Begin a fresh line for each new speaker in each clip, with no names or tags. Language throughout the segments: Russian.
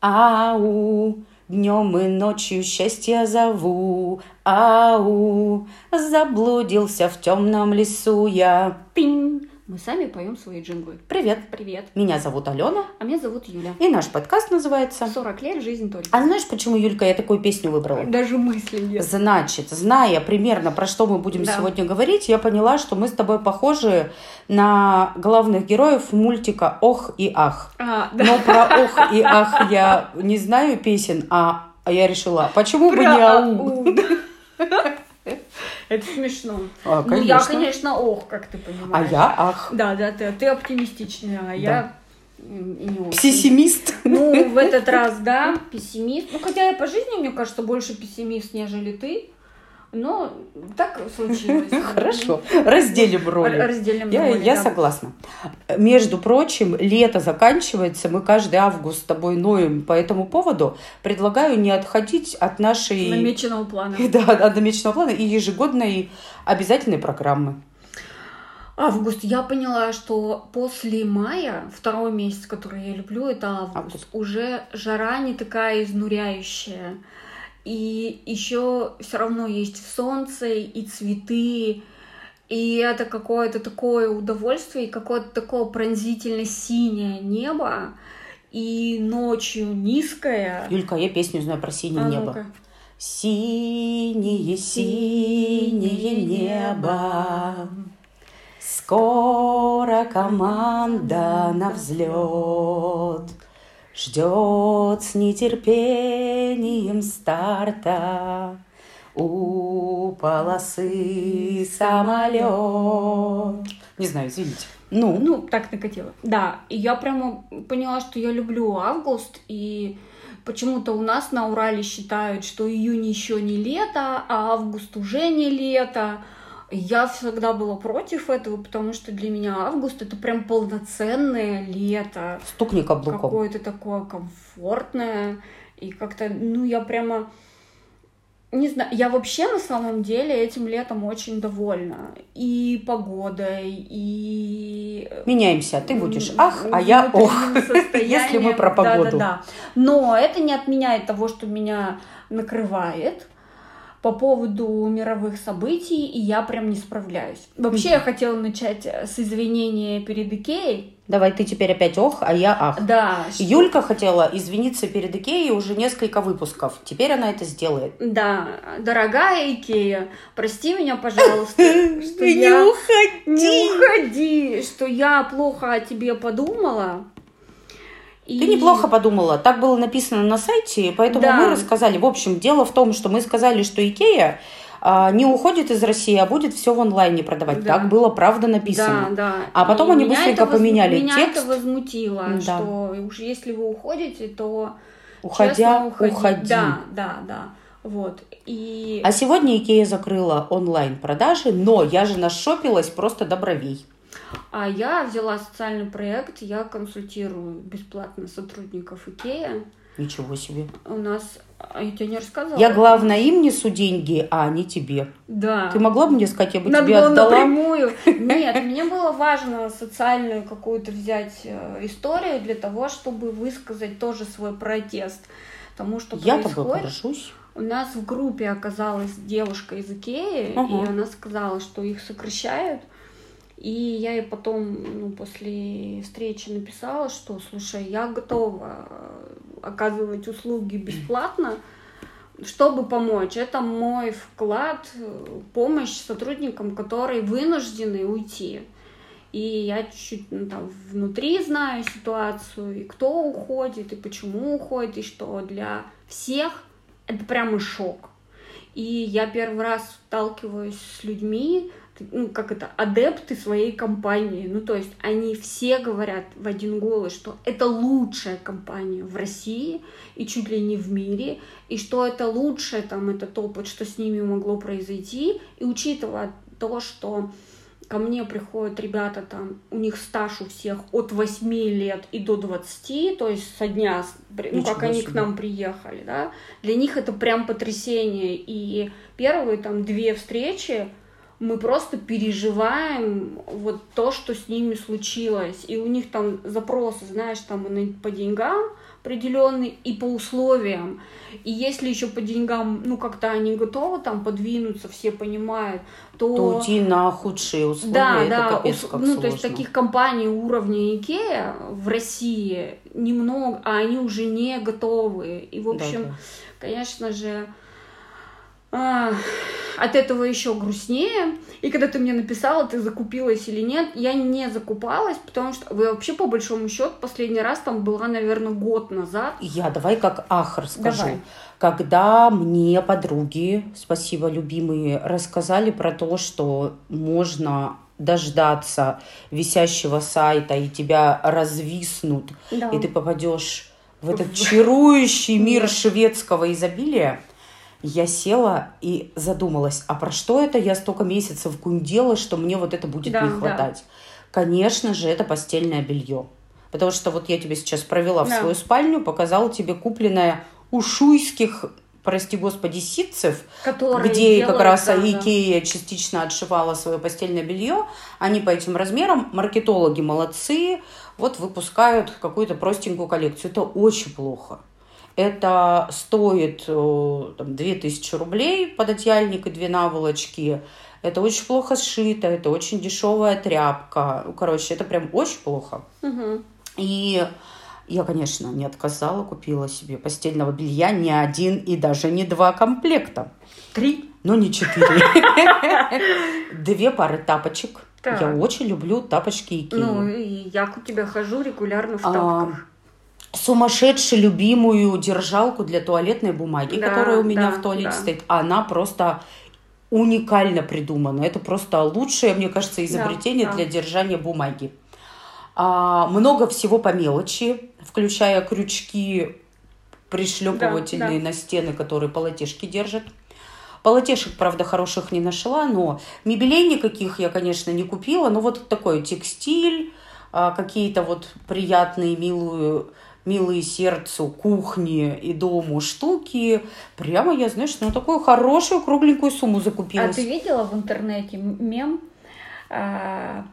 Ау, днем и ночью счастье зову. Ау, заблудился в темном лесу я. Пинь.
Мы сами поем свои джинглы.
Привет.
Привет.
Меня зовут Алена.
А меня зовут Юля.
И наш подкаст называется
40 лет жизнь только.
А знаешь, почему, Юлька, я такую песню выбрала?
Даже мысли нет.
Значит, зная примерно, про что мы будем
Да.
сегодня говорить, я поняла, что мы с тобой похожи на главных героев мультика «Ох и ах».
А, да.
Но про «Ох и ах» я не знаю песен, а а я решила, почему бы
Про
не ау?
Это смешно.
А,
Ну, я,
конечно.
ох, как ты
А
понимаешь.
я ах.
Да, да, ты, ты оптимистичная, а я м, и не очень.
Пессимист.
Ну, в этот раз, да, пессимист. Ну, хотя я по жизни, мне кажется, больше пессимист, нежели ты. Но так случилось.
Хорошо, разделим роли.
Разделим
Я,
роли,
я
да.
согласна. Между прочим, лето заканчивается, мы каждый август с тобой ноем по этому поводу. Предлагаю не отходить от нашей...
Намеченного плана.
Да, от намеченного плана и ежегодной обязательной программы.
Август. Я поняла, что после мая, второй месяц, который я люблю, это август.
Август.
Уже жара не такая изнуряющая. И еще все равно есть солнце и цветы. И это какое-то такое удовольствие, и какое-то такое пронзительно синее небо. И ночью низкое.
Юлька, я песню знаю про синее
А
небо. Синее, синее небо, Скоро команда на взлет Ждет с нетерпением старта У полосы самолет. Не знаю, извините. Ну,
Ну, так накатило. Да, и я прямо поняла, что я люблю август, и почему-то у нас на Урале считают, что июнь еще не лето, а август уже не лето. Я всегда была против этого, потому что для меня август это прям полноценное лето.
стукни каблуком.
Какое-то такое комфортное. И как-то, ну, я прямо... Не знаю, я вообще на самом деле этим летом очень довольна. И погодой, и...
Меняемся. Ты будешь ах, а я ох. Если мы про погоду.
Да-да-да. Но это не отменяет того, что меня накрывает по поводу мировых событий, и я прям не справляюсь. Вообще, я хотела начать с извинения перед Икеей.
Давай ты теперь опять ох, а я ах.
Да, что-
Юлька хотела извиниться перед Икеей уже несколько выпусков. Теперь она это сделает.
Да, дорогая Икея, прости меня, пожалуйста, что
Не
я...
уходи!
Не уходи, что я плохо о тебе подумала. И-
Ты неплохо подумала. Так было написано на сайте, поэтому
Да.
мы рассказали. В общем, дело в том, что мы сказали, что Икея а, не уходит из России, а будет все в онлайне продавать.
Да.
Так было правда написано.
Да, да.
А потом
И
они
меня
быстренько
это
поменяли
Меня
текст.
это возмутило,
Да.
что уж если вы уходите, то
Уходя,
честно уходи.
уходи.
Да, да, да. Вот. И
А сегодня Икея закрыла онлайн-продажи, но я же нашопилась просто до бровей.
А я взяла социальный проект, я консультирую бесплатно сотрудников Икея.
Ничего себе.
У нас, а я тебе не рассказала.
Я, главное, им несу деньги, а не тебе.
Да.
Ты могла бы мне сказать, я бы
Надо
тебе
было
отдала?
напрямую. Нет, мне было важно социальную какую-то взять э, историю для того, чтобы высказать тоже свой протест тому, что
Я
происходит.
горжусь.
У нас в группе оказалась девушка из Икеи, и она сказала, что их сокращают. И я ей потом, ну, после встречи написала, что, слушай, я готова э, оказывать услуги бесплатно, чтобы помочь. Это мой вклад, э, помощь сотрудникам, которые вынуждены уйти. И я чуть-чуть ну, там, внутри знаю ситуацию, и кто уходит, и почему уходит, и что для всех это прямо шок. И я первый раз сталкиваюсь с людьми, ну, как это, адепты своей компании. Ну, то есть они все говорят в один голос, что это лучшая компания в России и чуть ли не в мире, и что это лучшее, там, этот опыт, что с ними могло произойти. И учитывая то, что ко мне приходят ребята, там, у них стаж у всех от 8 лет и до 20, то есть со дня, ну, как они к нам приехали, да, для них это прям потрясение. И первые там две встречи мы просто переживаем вот то, что с ними случилось. И у них там запросы, знаешь, там по деньгам, определенный и по условиям. И если еще по деньгам, ну, как-то они готовы там подвинуться, все понимают, то...
То уйти на худшие условия,
да,
это
да,
капец, как
ну,
сложно.
то есть таких компаний уровня Икея в России немного, а они уже не готовы. И, в общем,
Да, да.
конечно же, от этого еще грустнее. И когда ты мне написала, ты закупилась или нет, я не закупалась, потому что вообще по большому счету последний раз там была, наверное, год назад.
Я давай как ах расскажу.
Давай.
Когда мне подруги, спасибо, любимые, рассказали про то, что можно дождаться висящего сайта и тебя развиснут,
Да.
и ты попадешь в этот чарующий мир шведского изобилия, я села и задумалась, а про что это я столько месяцев гундела, что мне вот это будет
Да,
не
да.
хватать? Конечно же, это постельное белье. Потому что вот я тебе сейчас провела в
Да.
свою спальню, показала тебе купленное у шуйских, прости господи, ситцев,
Которые
где как
делают,
раз
да, да.
Икея частично отшивала свое постельное белье. Они по этим размерам, маркетологи молодцы, вот выпускают какую-то простенькую коллекцию. Это очень плохо. Это стоит э, там, 2000 рублей пододеяльник и две наволочки. Это очень плохо сшито, это очень дешевая тряпка. Ну, Короче, это прям очень плохо.
Мгм.
И я, конечно, не отказала, купила себе постельного белья не один и даже не два комплекта.
Три.
Но не четыре. Две пары тапочек.
Так.
Я очень люблю тапочки Икеи.
Ну, и я к тебе хожу регулярно в
А,
тапках.
Сумасшедшую любимую держалку для туалетной бумаги,
Да,
которая у меня
да,
в туалете
да.
стоит. Она просто уникально придумана. Это просто лучшее, мне кажется, изобретение
да.
для держания бумаги. А, много всего по мелочи, включая крючки пришлепывательные
Да,
на стены, которые полотешки держат. Полотешек, правда, хороших не нашла, но мебелей никаких я, конечно, не купила. Но вот такой текстиль, а, какие-то вот приятные, милые, милые сердцу кухни и дому штуки. Прямо я, знаешь, на такую хорошую кругленькую сумму
А
закупилась.
ты видела в интернете мем а,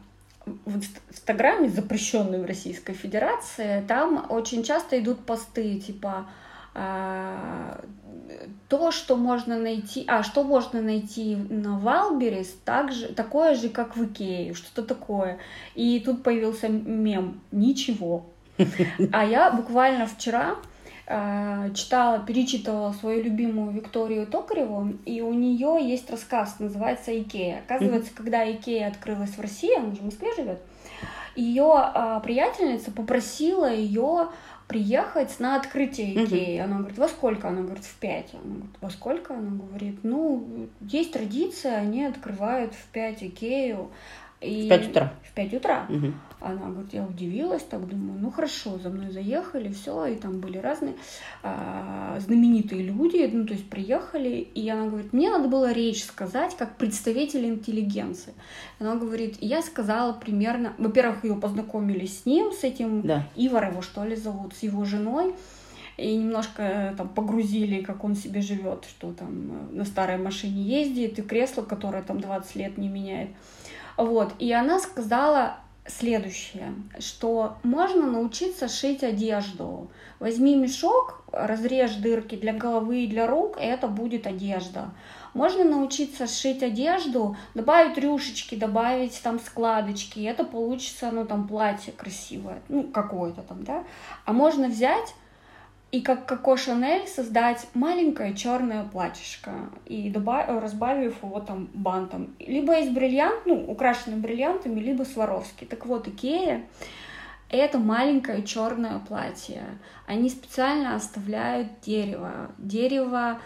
в инст- Инстаграме, запрещенный в Российской Федерации, там очень часто идут посты типа а, то, что можно найти, а что можно найти на Wildberries, так же, такое же, как в Икее, что-то такое. И тут появился мем «Ничего». А я буквально вчера э, читала, перечитывала свою любимую Викторию Токареву, и у нее есть рассказ, называется «Икея». Оказывается, когда Икея открылась в России, она же в Москве живет, ее а, приятельница попросила ее приехать на открытие Икеи. Она говорит, во сколько? Она говорит, в пять. Она говорит, во сколько? Она говорит, ну, есть традиция, они открывают в пять Икею. И...
В пять утра.
В пять утра.
Мгм.
Она говорит, я удивилась, так думаю, ну хорошо, за мной заехали, все, и там были разные а, знаменитые люди, ну то есть приехали, и она говорит, мне надо было речь сказать как представитель интеллигенции. Она говорит, я сказала примерно, во-первых, ее познакомили с ним, с этим
Да.
Ивар его что ли зовут, с его женой, и немножко э, там погрузили, как он себе живет, что там э, на старой машине ездит, и кресло, которое там 20 лет не меняет. Вот, и она сказала следующее, что можно научиться шить одежду. Возьми мешок, разрежь дырки для головы и для рук, и это будет одежда. Можно научиться шить одежду, добавить рюшечки, добавить там складочки, и это получится, ну, там, платье красивое, ну, какое-то там, да. А можно взять и как Коко Шанель создать маленькое черное платьишко и добав- разбавив его там бантом. Либо из бриллиант, ну, украшенным бриллиантами, либо Сваровски. Так вот, Икея — это маленькое черное платье. Они специально оставляют дерево. Дерево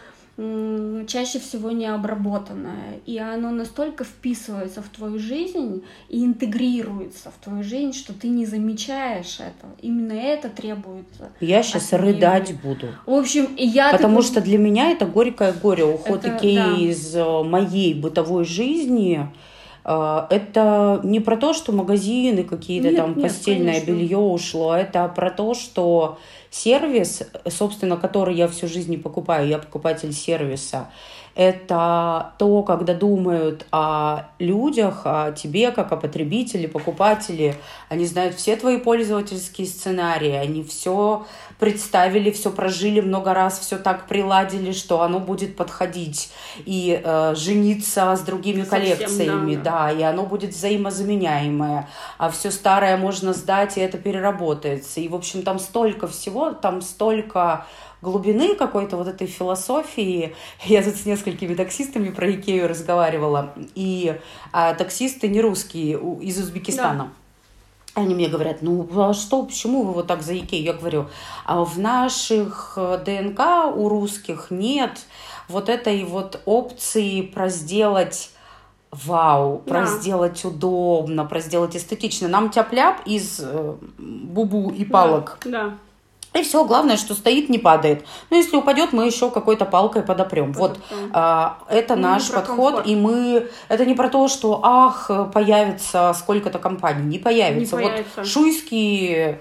чаще всего не обработанное, и оно настолько вписывается в твою жизнь и интегрируется в твою жизнь, что ты не замечаешь этого. Именно это требуется.
Я сейчас
От
рыдать буду.
В общем, и я
Потому
такой-
что для меня это горькое горе. Уход
Это
Икеи
да.
из э, моей бытовой жизни. Э, Это не про то, что магазины какие-то там
нет,
постельное
конечно.
белье ушло. Это про то, что сервис, собственно, который я всю жизнь не покупаю, я покупатель сервиса. Это то, когда думают о людях, о тебе, как о потребителе, покупателе. Они знают все твои пользовательские сценарии, они все представили, все прожили много раз, все так приладили, что оно будет подходить и э, жениться с другими Совсем, коллекциями, да, да. да, и оно будет взаимозаменяемое, а все старое можно сдать, и это переработается. И, в общем, там столько всего, там столько глубины какой-то вот этой философии. Я тут с несколькими таксистами про Икею разговаривала, и а, таксисты не русские, из Узбекистана. Да. Они мне говорят, ну а что, почему вы вот так за Икею? Я говорю, а в наших э, ДНК у русских нет вот этой вот опции про сделать вау, про да. сделать удобно, про сделать эстетично. Нам тяп-ляп из э, бубу и палок.
Да. да.
И все, главное, что стоит, не падает. Ну, если упадет, мы еще какой-то палкой подопрем. Вот а, это ну, наш подход, комфорт. и мы... Это не про то, что, ах, появится сколько-то компаний. Не появится. Не появится. Вот шуйские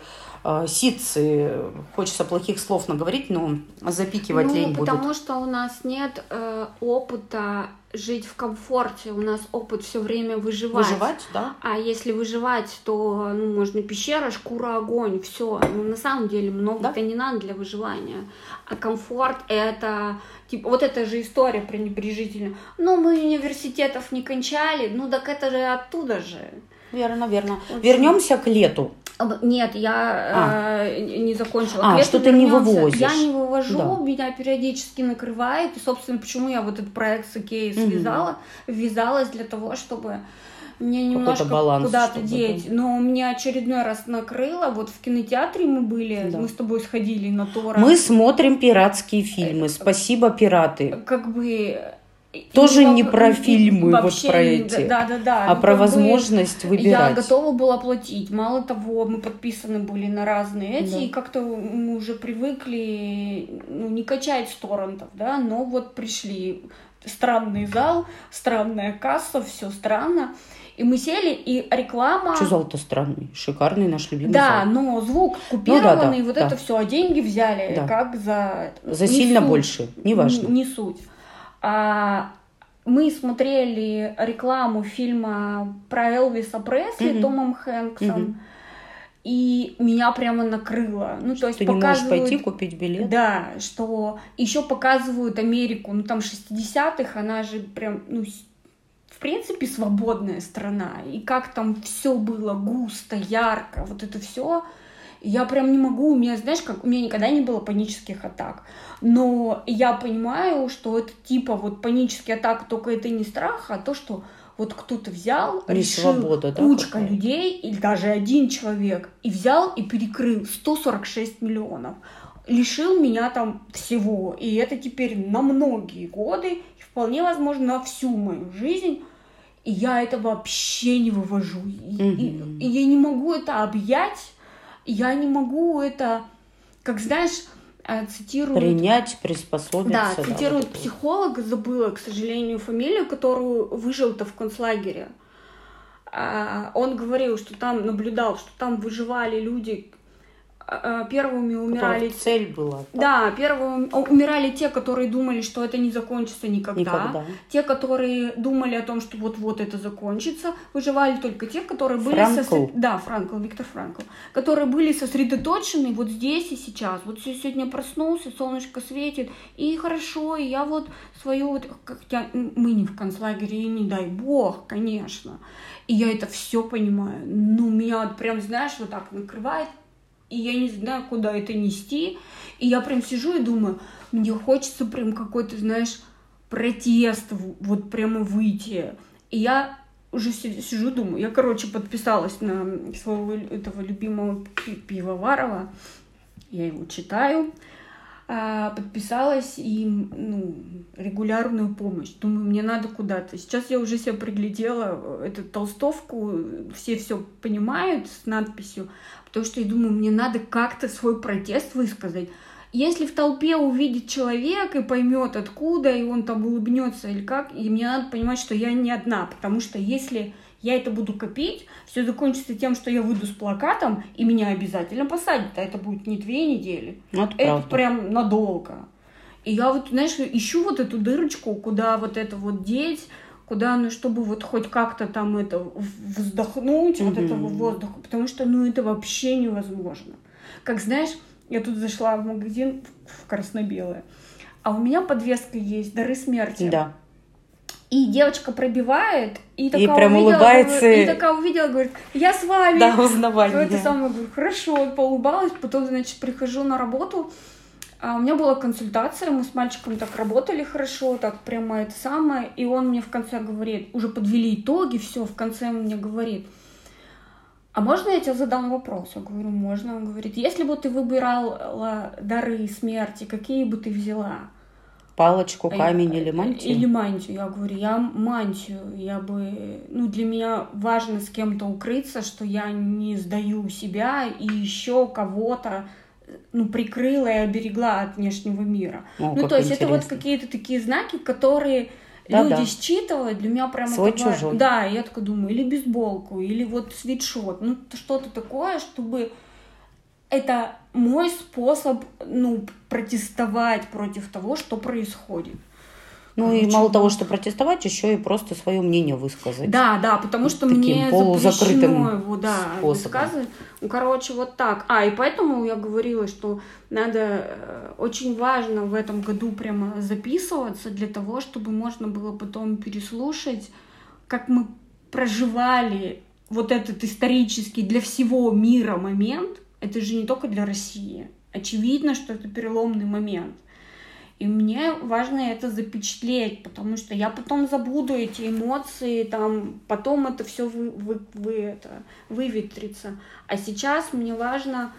ситцы, хочется плохих слов наговорить, но запикивать ну, лень
потому
будет.
что у нас нет э, опыта жить в комфорте, у нас опыт все время выживать.
Выживать, да.
А если выживать, то ну, можно пещера, шкура, огонь, все. Ну, на самом деле много-то да? не надо для выживания. А комфорт это типа вот эта же история пренебрежительная. Ну, мы университетов не кончали, ну так это же оттуда же.
Верно, верно. Очень... Вернемся к лету.
Нет, я а. э, не закончила.
А, что ты не вывозишь.
Я не вывожу, да. меня периодически накрывает. И, собственно, почему я вот этот проект с Икеей связала, угу. ввязалась для того, чтобы мне немножко куда-то деть. Да. Но меня очередной раз накрыло. Вот в кинотеатре мы были, да. мы с тобой сходили на Тора.
Мы смотрим пиратские фильмы. Спасибо, пираты.
Как бы
тоже не, про фильмы, вообще, вот про эти,
да, да, да,
а ну, про возможность бы, выбирать.
Я готова была платить. Мало того, мы подписаны были на разные эти, да. и как-то мы уже привыкли ну, не качать с торрентов, да, но вот пришли. Странный зал, странная касса, все странно. И мы сели, и реклама...
Что зал-то странный? Шикарный наш любимый
Да, зал. но звук купированный, ну, да, да, вот да. это все, а деньги взяли да. как за...
За не сильно суть, больше, неважно.
Не, не суть. А, мы смотрели рекламу фильма про Элвиса Пресли mm-hmm. Томом Хэнксом. Mm-hmm. И меня прямо накрыло. Ну,
что
то есть
ты показывают, не можешь пойти купить билет?
Да, что еще показывают Америку, ну там 60-х, она же прям, ну, в принципе, свободная страна. И как там все было густо, ярко, вот это все. Я прям не могу, у меня, знаешь, как у меня никогда не было панических атак. Но я понимаю, что это типа вот панические атаки, только это не страх, а то, что вот кто-то взял, не решил, свобода, да, кучка какая? людей, или даже один человек, и взял и перекрыл 146 миллионов. Лишил меня там всего. И это теперь на многие годы, и вполне возможно на всю мою жизнь. И я это вообще не вывожу. И, mm-hmm. и, и я не могу это объять, я не могу это, как знаешь, а, цитируют...
Принять, приспособиться.
Да, цитирует да, психолог, забыла, к сожалению, фамилию, которую выжил-то в концлагере. А, он говорил, что там наблюдал, что там выживали люди, Э, первыми умирали...
цель была.
Да, первыми умирали те, которые думали, что это не закончится никогда. никогда. Те, которые думали о том, что вот-вот это закончится. Выживали только те, которые были... Сосред... Да, Франкл, Виктор Франкл. Которые были сосредоточены вот здесь и сейчас. Вот сегодня проснулся, солнышко светит, и хорошо, и я вот свою вот... Как я... Мы не в концлагере, и не дай бог, конечно. И я это все понимаю. Ну, меня прям, знаешь, вот так накрывает и я не знаю, куда это нести. И я прям сижу и думаю, мне хочется прям какой-то, знаешь, протест, вот прямо выйти. И я уже сижу, думаю, я, короче, подписалась на своего этого любимого пивоварова, я его читаю, а, подписалась и ну, регулярную помощь. Думаю, мне надо куда-то. Сейчас я уже себе приглядела эту толстовку, все все понимают с надписью, потому что я думаю, мне надо как-то свой протест высказать. Если в толпе увидит человек и поймет откуда, и он там улыбнется или как, и мне надо понимать, что я не одна, потому что если я это буду копить, все закончится тем, что я выйду с плакатом, и меня обязательно посадят, а это будет не две недели.
Ну, это, это
прям надолго. И я вот, знаешь, ищу вот эту дырочку, куда вот это вот деть, куда, ну, чтобы вот хоть как-то там это вздохнуть, mm-hmm. вот этого воздуха, потому что, ну, это вообще невозможно. Как, знаешь, Я тут зашла в магазин в красно-белое. А у меня подвеска есть «Дары смерти».
Да.
И девочка пробивает, и такая
прям
увидела,
улыбается.
говорит- и такая увидела, говорит, я с вами.
Да, узнавание.
Это самое, говорю, хорошо, поулыбалась, потом, значит, прихожу на работу, а у меня была консультация, мы с мальчиком так работали хорошо, так прямо это самое, и он мне в конце говорит, уже подвели итоги, все, в конце он мне говорит, а можно я тебе задам вопрос? Я говорю, можно. Он говорит, если бы ты выбирала дары смерти, какие бы ты взяла?
Палочку, камень
Э,
или мантию?
Или мантию. Я говорю, я мантию. Я бы... Ну, для меня важно с кем-то укрыться, что я не сдаю себя и еще кого-то ну, прикрыла и оберегла от внешнего мира.
О,
ну,
как
то есть это вот
интересно.
какие-то такие знаки, которые
Да-да.
люди считывают, для меня прямо
Свой,
это
чужой.
Да, я такая думаю, или бейсболку, или вот свитшот, ну, что-то такое, чтобы это мой способ, ну, протестовать против того, что происходит.
Ну и мало того, что протестовать, еще и просто свое мнение высказать.
Да, да, потому что
Таким
мне
полузакрытым
его, да,
способом.
высказывать. Ну, короче, вот так. А, и поэтому я говорила, что надо, э, очень важно в этом году прямо записываться для того, чтобы можно было потом переслушать, как мы проживали вот этот исторический для всего мира момент. Это же не только для России. Очевидно, что это переломный момент. И мне важно это запечатлеть, потому что я потом забуду эти эмоции, там, потом это все вы, вы, вы это, выветрится. А сейчас мне важно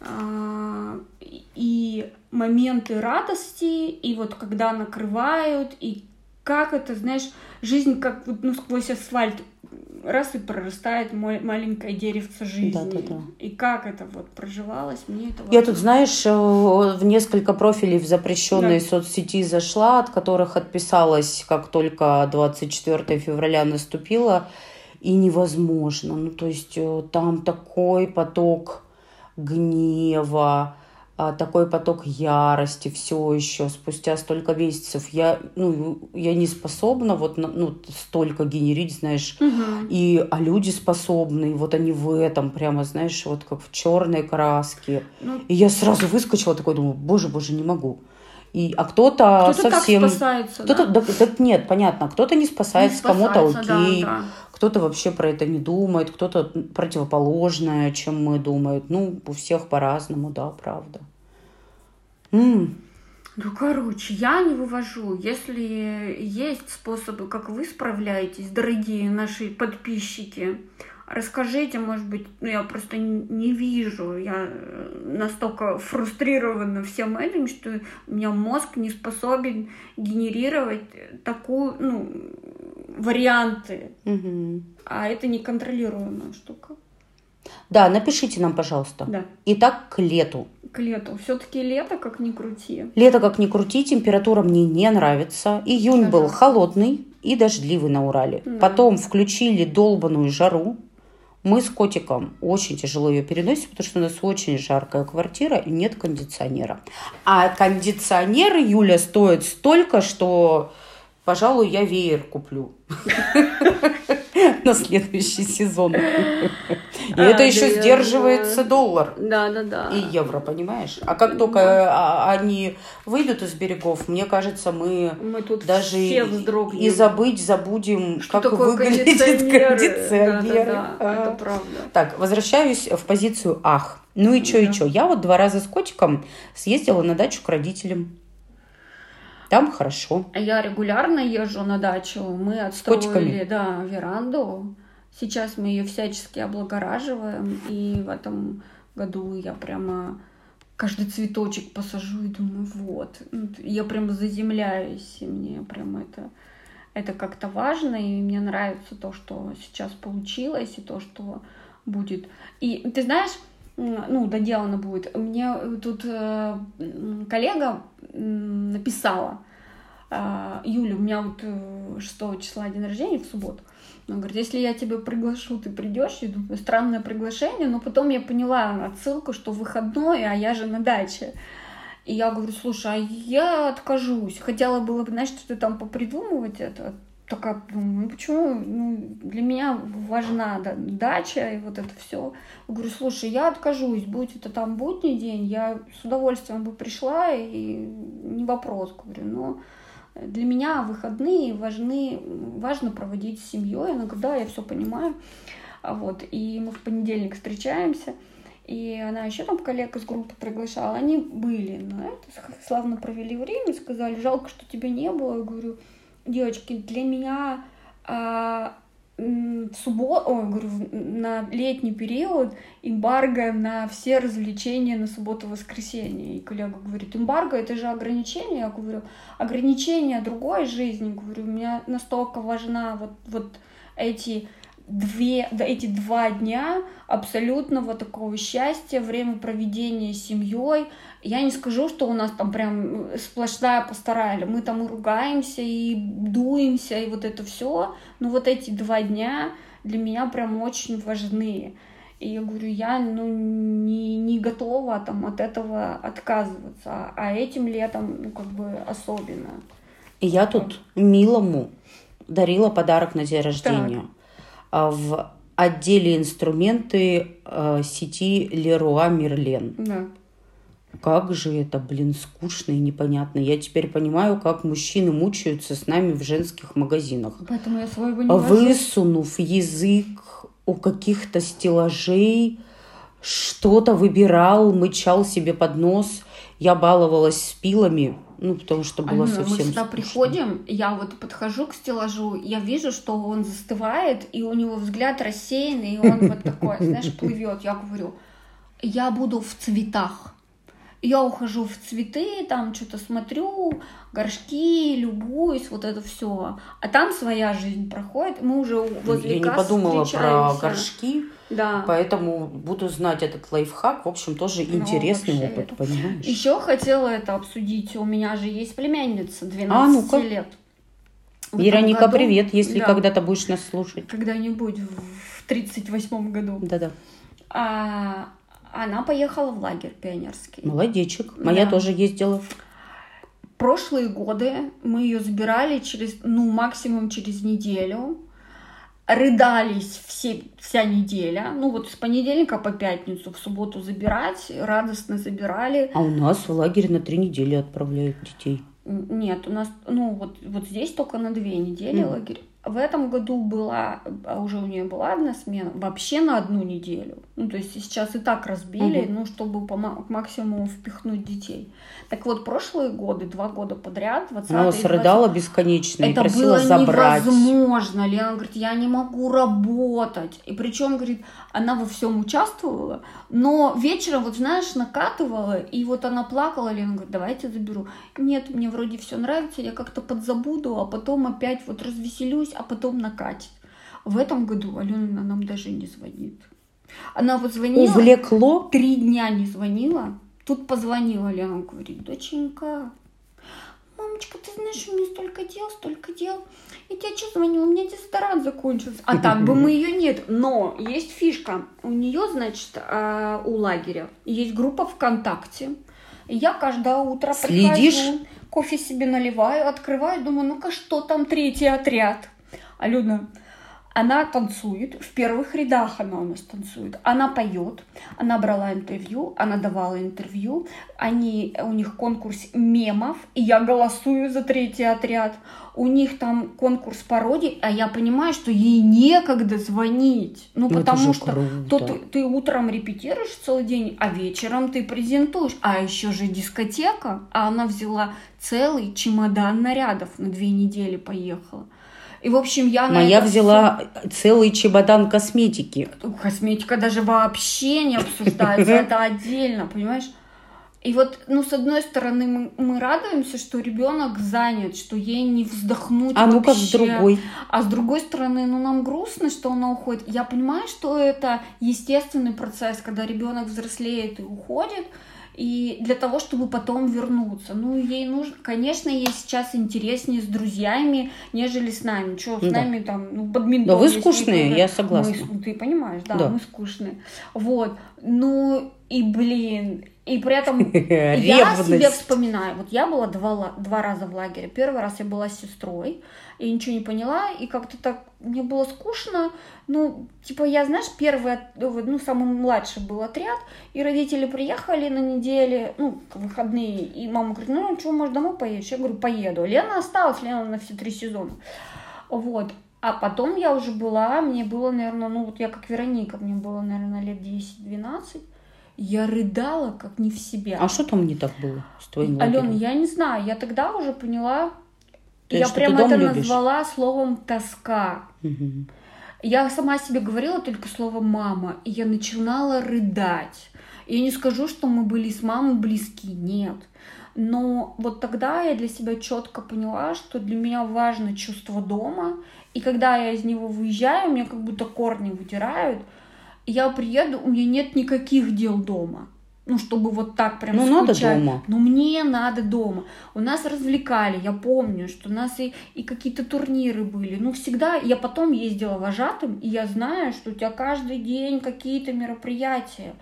а, и моменты радости, и вот когда накрывают, и как это, знаешь, жизнь как вот, ну, сквозь асфальт раз и прорастает мо- маленькое деревце жизни.
Да-да-да.
И как это вот проживалось, мне это
Я тут, знаешь, э, в несколько профилей в запрещенной
Да.
соцсети зашла, от которых отписалась, как только 24 февраля наступило, и невозможно. Ну, то есть э, там такой поток гнева, такой поток ярости все еще спустя столько месяцев. Я, ну, я не способна вот ну, столько генерить, знаешь,
Мгм.
и, а люди способны, и вот они в этом прямо, знаешь, вот как в черной краске.
Ну,
И я сразу выскочила, такой думаю, боже, боже, не могу. И, а кто-то,
кто-то
совсем...
так спасается,
Кто-то,
да?
да, да нет, понятно, кто-то не спасается,
Не
кому-то
спасается, да,
окей,
да.
кто-то вообще про это не думает, кто-то противоположное, чем мы думают. Ну, у всех по-разному, да, правда. М,
Ну, короче, я не вывожу. Если есть способы, как вы справляетесь, дорогие наши подписчики, расскажите, может быть, ну, я просто не вижу. Я э, настолько фрустрирована всем этим, что у меня мозг не способен генерировать такую, ну, варианты.
мгм.
А это неконтролируемая штука.
Да, напишите нам, пожалуйста.
Да,
Итак, к лету.
к лету. Все-таки лето, как ни крути.
Лето, как ни крути, температура мне не нравится. Июнь
Ага.
был холодный и дождливый на Урале.
Да.
Потом включили долбаную жару. Мы с котиком очень тяжело ее переносим, потому что у нас очень жаркая квартира и нет кондиционера. А кондиционер, Юля, стоит столько, что, пожалуй, я веер куплю на следующий сезон. И это еще сдерживается доллар
Да, да, да.
и евро, понимаешь? А как только а, они выйдут из берегов, мне кажется, мы даже и, забыть забудем,
Что
как выглядит
кондиционер? это правда.
Так, возвращаюсь в позицию ах. Ну и чё, и чё? Я вот два раза с котиком съездила на дачу к родителям. Там хорошо.
А Я регулярно езжу на дачу. Мы отстроили, да, веранду. Сейчас мы ее всячески облагораживаем. И в этом году я прямо каждый цветочек посажу и думаю, вот. Ну, Я прямо заземляюсь, и мне прям это, это как-то важно, и мне нравится то, что сейчас получилось, и то, что будет. И ты знаешь, ну, доделано будет. Мне тут э, коллега написала, а, Юля, у меня вот э, 6 числа день рождения в субботу. Она говорит, если я тебя приглашу, ты придешь? Я думаю, странное приглашение, но потом я поняла отсылку, что выходной, а я же на даче. И я говорю, слушай, а я откажусь. Хотела было бы, знаешь, что-то там попридумывать это. Такая, думаю, ну почему, ну, для меня важна да, дача и вот это все. Говорю, слушай, я откажусь, будь это там будний день, я с удовольствием бы пришла, и не вопрос, говорю, но для меня выходные важны, важно проводить с семьей, иногда я все понимаю, а вот, и мы в понедельник встречаемся, и она еще там коллег из группы приглашала, они были на это, славно провели время, сказали, жалко, что тебя не было, я говорю, девочки, для меня а, в субботу, говорю, на летний период эмбарго на все развлечения на субботу-воскресенье. И коллега говорит, эмбарго это же ограничение. Я говорю, ограничение другой жизни. Говорю, у меня настолько важна вот, вот эти две, эти два дня абсолютного такого счастья, время проведения с семьей. Я не скажу, что у нас там прям сплошная постарали. Мы там и ругаемся, и дуемся, и вот это все. Но вот эти два дня для меня прям очень важны. И я говорю, я ну, не, не готова там, от этого отказываться. А этим летом, ну, как бы особенно.
И я тут милому дарила подарок на день рождения. Так а, в отделе инструменты э, сети Леруа Мерлен.
Да.
Как же это, блин, скучно и непонятно. Я теперь понимаю, как мужчины мучаются с нами в женских магазинах.
Поэтому я своего не
Высунув язык у каких-то стеллажей, что-то выбирал, мычал себе под нос. Я баловалась с пилами, ну, потому что было Алена, совсем
мы сюда скучно. приходим, я вот подхожу к стеллажу, я вижу, что он застывает, и у него взгляд рассеянный, и он вот такой, знаешь, плывет. Я говорю, я буду в цветах. Я ухожу в цветы, там что-то смотрю, горшки, любуюсь, вот это все. А там своя жизнь проходит, мы уже возле
Я
не
подумала про горшки. Да. Поэтому буду знать этот лайфхак. В общем, тоже ну, интересный вообще, опыт, понимаешь?
Еще хотела это обсудить. У меня же есть племянница 12 а, ну лет.
В Вероника, году, привет, если да, когда-то будешь нас слушать.
Когда-нибудь в 38-м году.
Да-да.
А, она поехала в лагерь пионерский.
Молодечек. Моя да. тоже ездила.
Прошлые годы мы ее забирали через, ну, максимум через неделю рыдались все, вся неделя. Ну вот с понедельника по пятницу, в субботу забирать, радостно забирали.
А у нас в лагере на три недели отправляют детей.
Нет, у нас, ну вот, вот здесь только на две недели mm. лагерь. В этом году была, а уже у нее была одна смена, вообще на одну неделю. Ну, то есть сейчас и так разбили, угу. ну, чтобы по максимуму впихнуть детей. Так вот, прошлые годы, два года подряд, 20
Она срыдала бесконечно Это и просила было забрать.
невозможно. Лена говорит, я не могу работать. И причем, говорит, она во всем участвовала, но вечером, вот знаешь, накатывала, и вот она плакала, Лена говорит, давайте заберу. Нет, мне вроде все нравится, я как-то подзабуду, а потом опять вот развеселюсь, а потом накатит. В этом году Алена нам даже не звонит. Она вот звонила.
Увлекло?
Три дня не звонила. Тут позвонила Лена, говорит, доченька, мамочка, ты знаешь, у меня столько дел, столько дел. Я тебе что звоню, у меня дезодорант закончился. А так бы мы ее нет. Но есть фишка. У нее, значит, а, у лагеря есть группа ВКонтакте. И я каждое утро Следишь? прихожу, кофе себе наливаю, открываю, думаю, ну-ка, что там третий отряд? Алена, она танцует, в первых рядах она у нас танцует, она поет, она брала интервью, она давала интервью, они, у них конкурс мемов, и я голосую за третий отряд, у них там конкурс пародий, а я понимаю, что ей некогда звонить, ну, ну потому что то ты, ты утром репетируешь целый день, а вечером ты презентуешь, а еще же дискотека, а она взяла целый чемодан нарядов на две недели поехала. И, в общем, я
Моя взяла все... целый чемодан косметики.
Косметика даже вообще не обсуждается, это отдельно, понимаешь? И вот, ну, с одной стороны, мы, мы радуемся, что ребенок занят, что ей не вздохнуть.
А ну как с другой.
А с другой стороны, ну, нам грустно, что она уходит. Я понимаю, что это естественный процесс, когда ребенок взрослеет и уходит и для того, чтобы потом вернуться. Ну, ей нужно, конечно, ей сейчас интереснее с друзьями, нежели с нами. Что, с да. нами там, ну, бадминтон.
Да вы скучные, я согласна.
Мы, ты понимаешь, да, да, мы скучные. Вот. Ну, И, блин, и при этом я себе вспоминаю. Вот я была два, два раза в лагере. Первый раз я была с сестрой, и ничего не поняла, и как-то так мне было скучно. Ну, типа, я, знаешь, первый, ну, самый младший был отряд, и родители приехали на неделе, ну, выходные, и мама говорит, ну, что, может, домой поедешь? Я говорю, поеду. Лена осталась, Лена на все три сезона. Вот. А потом я уже была, мне было, наверное, ну, вот я как Вероника, мне было, наверное, лет 10-12. Я рыдала, как не в себе.
А что там не так было с твоим
Алена, я не знаю, я тогда уже поняла,
Ты
я
что,
прям
ты дом
это
любишь?
назвала словом тоска.
Мгм.
Я сама себе говорила только слово мама, и я начинала рыдать. Я не скажу, что мы были с мамой близки, нет. Но вот тогда я для себя четко поняла, что для меня важно чувство дома. И когда я из него выезжаю, меня как будто корни выдирают. И я приеду, у меня нет никаких дел дома. Ну, чтобы вот так прям
Ну, надо
скучать.
дома.
Но мне надо дома. У нас развлекали, я помню, что у нас и, и какие-то турниры были. Ну, всегда я потом ездила вожатым, и я знаю, что у тебя каждый день какие-то мероприятия.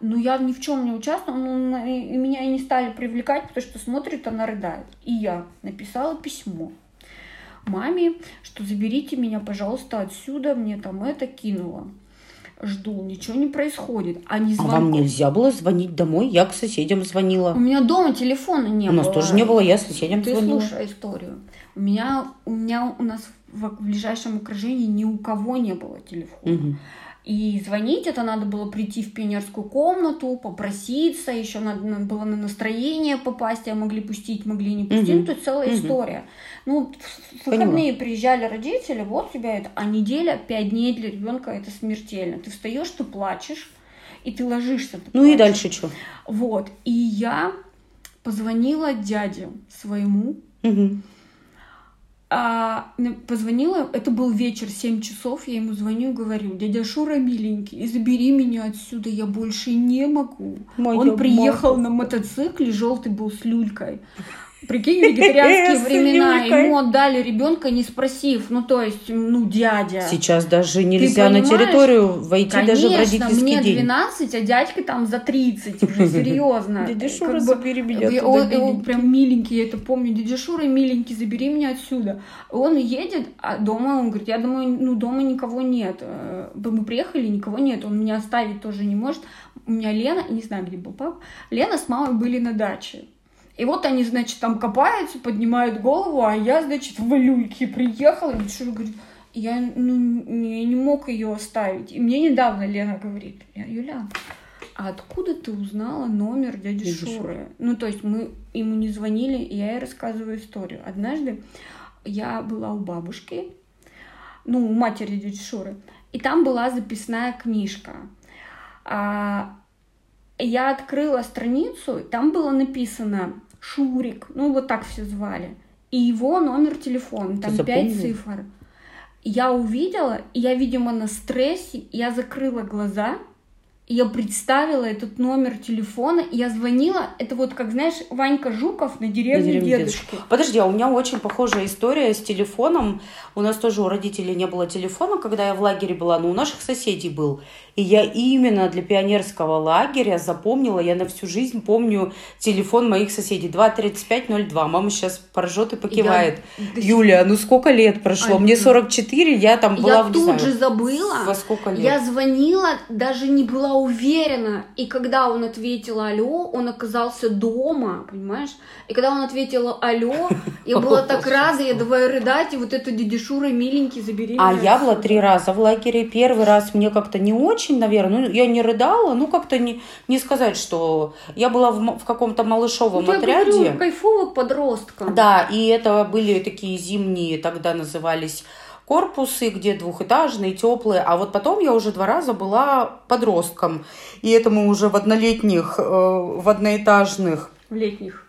Но я ни в чем не участвовала, ну, и меня и не стали привлекать, потому что смотрит, она рыдает. И я написала письмо маме, что заберите меня, пожалуйста, отсюда, мне там это кинула. Жду, ничего не происходит. А не
А вам нельзя было звонить домой? Я к соседям звонила.
У меня дома телефона не
У нас
было.
тоже не было, я соседям
Ты
звонила.
слушай историю. У меня, у меня у нас в, ближайшем окружении ни у кого не было телефона.
Мгм.
И звонить это надо было прийти в пионерскую комнату, попроситься, еще надо, надо было на настроение попасть, а могли пустить, могли не пустить.
Мгм.
Ну, тут целая
Мгм.
история. Ну, в- выходные приезжали родители, вот тебя это, а неделя, пять дней для ребенка это смертельно. Ты встаешь, ты плачешь, и ты ложишься. ты
Ну и
плачешь.
дальше что?
Вот. И я позвонила дяде своему, а, на- позвонила, это был вечер, 7 часов, я ему звоню и говорю, дядя Шура, миленький, забери меня отсюда, я больше не могу.
Моя
Он приехал
мама.
на мотоцикле, желтый был с люлькой. Прикинь, вегетарианские
С
времена, ему отдали ребенка, не спросив, ну то есть, ну дядя.
Сейчас даже нельзя на территорию войти даже в
Конечно,
родительский
мне
день.
12, а дядьке там за 30 уже, серьезно.
Дядя
Как
Шура,
бы,
забери меня
прям миленький, я это помню. Дядя Шура, миленький, забери меня отсюда. Он едет, а дома, он говорит, я думаю, ну дома никого нет. Э, Мы приехали, никого нет. Он меня оставить тоже не может. У меня Лена, не знаю, где был папа, Лена с мамой были на даче. И вот они, значит, там копаются, поднимают голову, а я, значит, в люльке приехала. И Шура говорит, я ну, не, не мог ее оставить. И мне недавно Лена говорит, Юля, а откуда ты узнала номер дяди
Дяди
Шуры? Ну, то есть мы ему не звонили, и я ей рассказываю историю. Однажды я была у бабушки, ну, у матери дяди Шуры, и там была записная книжка. А, я открыла страницу, там было написано Шурик, ну, вот так все звали, и его номер телефона, там пять цифр. Я увидела, и я, видимо, на стрессе, я закрыла глаза, и я представила этот номер телефона, и я звонила, это вот, как, знаешь, Ванька Жуков на деревне
деревне
дедушки.
Подожди, а у меня очень похожая история с телефоном. У нас тоже у родителей не было телефона, когда я в лагере была, но у наших соседей был. И я именно для пионерского лагеря запомнила, я на всю жизнь помню телефон моих соседей. 23502. Мама сейчас поржет и покивает.
Я
Юля, ну сколько лет прошло?
Ань,
Мне
ну,
44, я там была,
я
в, не
тут
знаю,
же забыла.
во сколько лет.
Я звонила, даже не была уверена. И когда он ответил алло, он оказался дома, понимаешь? И когда он ответил алло, я была так рада, я давай рыдать, и вот это дядя Шура миленький, забери
А я была три раза в лагере. Первый раз мне как-то не очень, наверное. Ну, я не рыдала, ну, как-то не, не сказать, что... Я была в, в каком-то малышовом
Ну, я
отряде.
говорю, кайфовых подростков.
Да, и это были такие зимние, тогда назывались корпусы, где двухэтажные, теплые. А вот потом я уже два раза была подростком. И это мы уже в однолетних, э, в одноэтажных
В летних.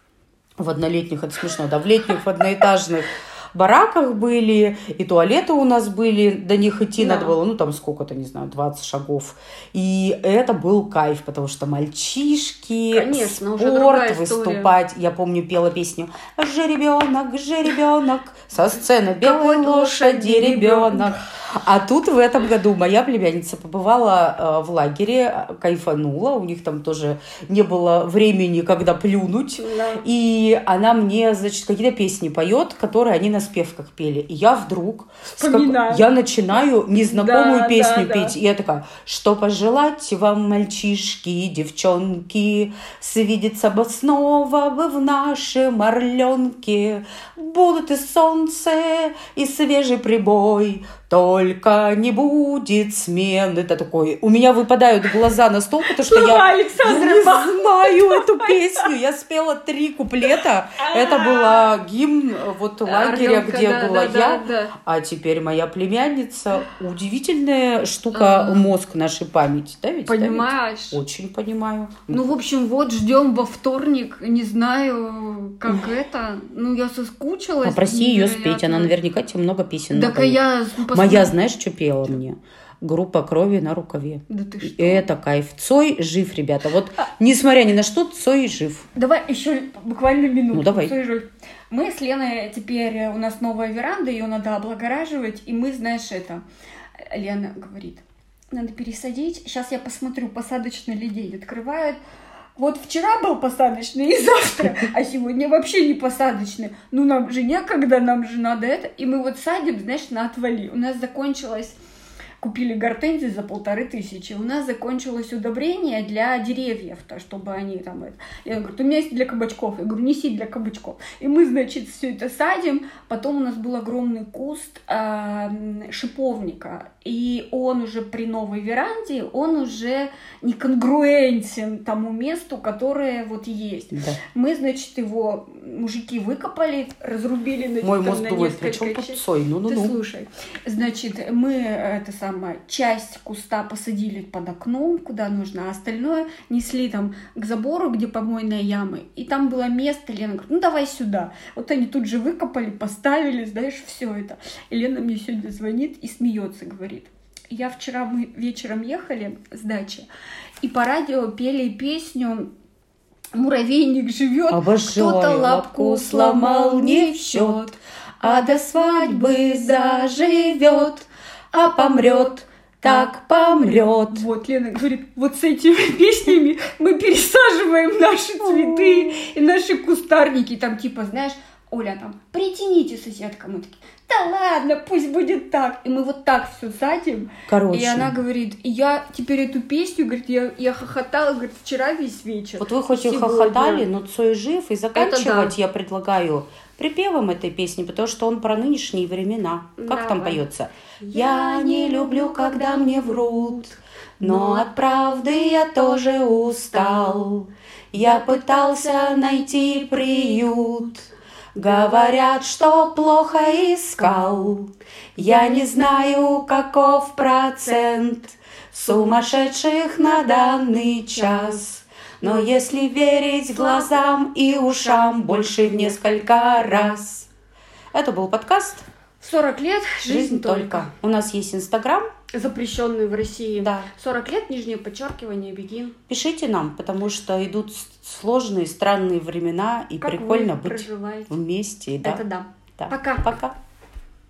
в однолетних, это смешно, да, в летних, в одноэтажных бараках были, и туалеты у нас были, до них идти
Да.
надо было, ну там сколько-то, не знаю, 20 шагов. И это был кайф, потому что мальчишки,
Конечно,
спорт, выступать. Я помню, пела песню «Жеребенок, жеребенок, со сцены белой лошади ребенок». А тут в этом году моя племянница побывала э, в лагере, кайфанула, у них там тоже не было времени, когда плюнуть.
Да.
И она мне, значит, какие-то песни поет, которые они на спевках пели. И я вдруг, как- я начинаю незнакомую
Да,
песню
да, да.
петь. И я такая, что пожелать вам, мальчишки, девчонки, свидеться бы снова бы в нашем орленке. Будут и солнце, и свежий прибой, только не будет смены. Это такой, у меня выпадают глаза на стол, потому что
Слова
я...
Александра
Я знаю эту песню. Я спела три куплета. Это была гимн э, вот лагеря, где была я. А теперь моя племянница. Удивительная штука
А.
мозг нашей памяти. Да, ведь?
Понимаешь?
Очень понимаю.
Ну, в общем, вот ждем во вторник. Не знаю, как это. Ну, я соскучилась.
Попроси ее спеть. Она наверняка тебе много песен
Так а я.
Моя, знаешь, что пела мне? Группа крови на рукаве.
Да ты что?
И это кайф. Цой жив, ребята. Вот, несмотря ни на что, Цой жив.
Давай еще буквально минуту.
Ну, давай.
Слушай, Мы с Леной теперь, э, у нас новая веранда, ее надо облагораживать, и мы, знаешь, это, Лена говорит, надо пересадить, сейчас я посмотрю, посадочный ли день открывает. Вот вчера был посадочный, и завтра, а сегодня вообще не посадочный. Ну, нам же некогда, нам же надо это. И мы вот садим, знаешь, на отвали. У нас закончилось купили гортензии за полторы тысячи. У нас закончилось удобрение для деревьев, то, чтобы они там... Это... Я говорю, у меня есть для кабачков. Я говорю, неси для кабачков. И мы, значит, все это садим. Потом у нас был огромный куст м, шиповника. И он уже при новой веранде, он уже не конгруентен тому месту, которое вот есть.
Да.
Мы, значит, его мужики выкопали, разрубили на,
Мой мозг
на
думает, при
несколько
чем тут
частей.
Цой?
Ты
Ну-ну-ну.
слушай, значит, мы э, это самое, часть куста посадили под окном, куда нужно, а остальное несли там к забору, где помойная яма, и там было место, Лена говорит, ну давай сюда. Вот они тут же выкопали, поставили, знаешь, все это. И Лена мне сегодня звонит и смеется, говорит, я вчера, мы вечером ехали с дачи, и по радио пели песню Муравейник живет, кто-то лапку сломал не в счет, а до свадьбы заживет, а помрет, так помрет. Вот Лена говорит, вот с этими песнями мы пересаживаем наши цветы и наши кустарники. Там типа, знаешь, Оля там, притяните соседка. Мы такие, да ладно, пусть будет так. И мы вот так все садим.
Короче.
И она говорит, я теперь эту песню, говорит, я, я хохотала, говорит, вчера весь вечер.
Вот вы хоть и хохотали, но Цой жив, и заканчивать
да.
я предлагаю припевом этой песни, потому что он про нынешние времена. Как там
Давай.
поется? Я не люблю, когда мне врут, но от правды я тоже устал. Я пытался найти приют. Говорят, что плохо искал. Я не знаю, каков процент сумасшедших на данный час. Но если верить глазам и ушам больше в несколько раз. Это был подкаст
40 лет,
«Жизнь только». У нас есть Инстаграм.
Запрещенный в России.
Да.
40 лет, нижнее подчеркивание, бегин.
Пишите нам, потому что идут сложные, странные времена, и
Как
прикольно быть
проживаете?
вместе. Да.
Это да.
Да.
Пока.
Пока.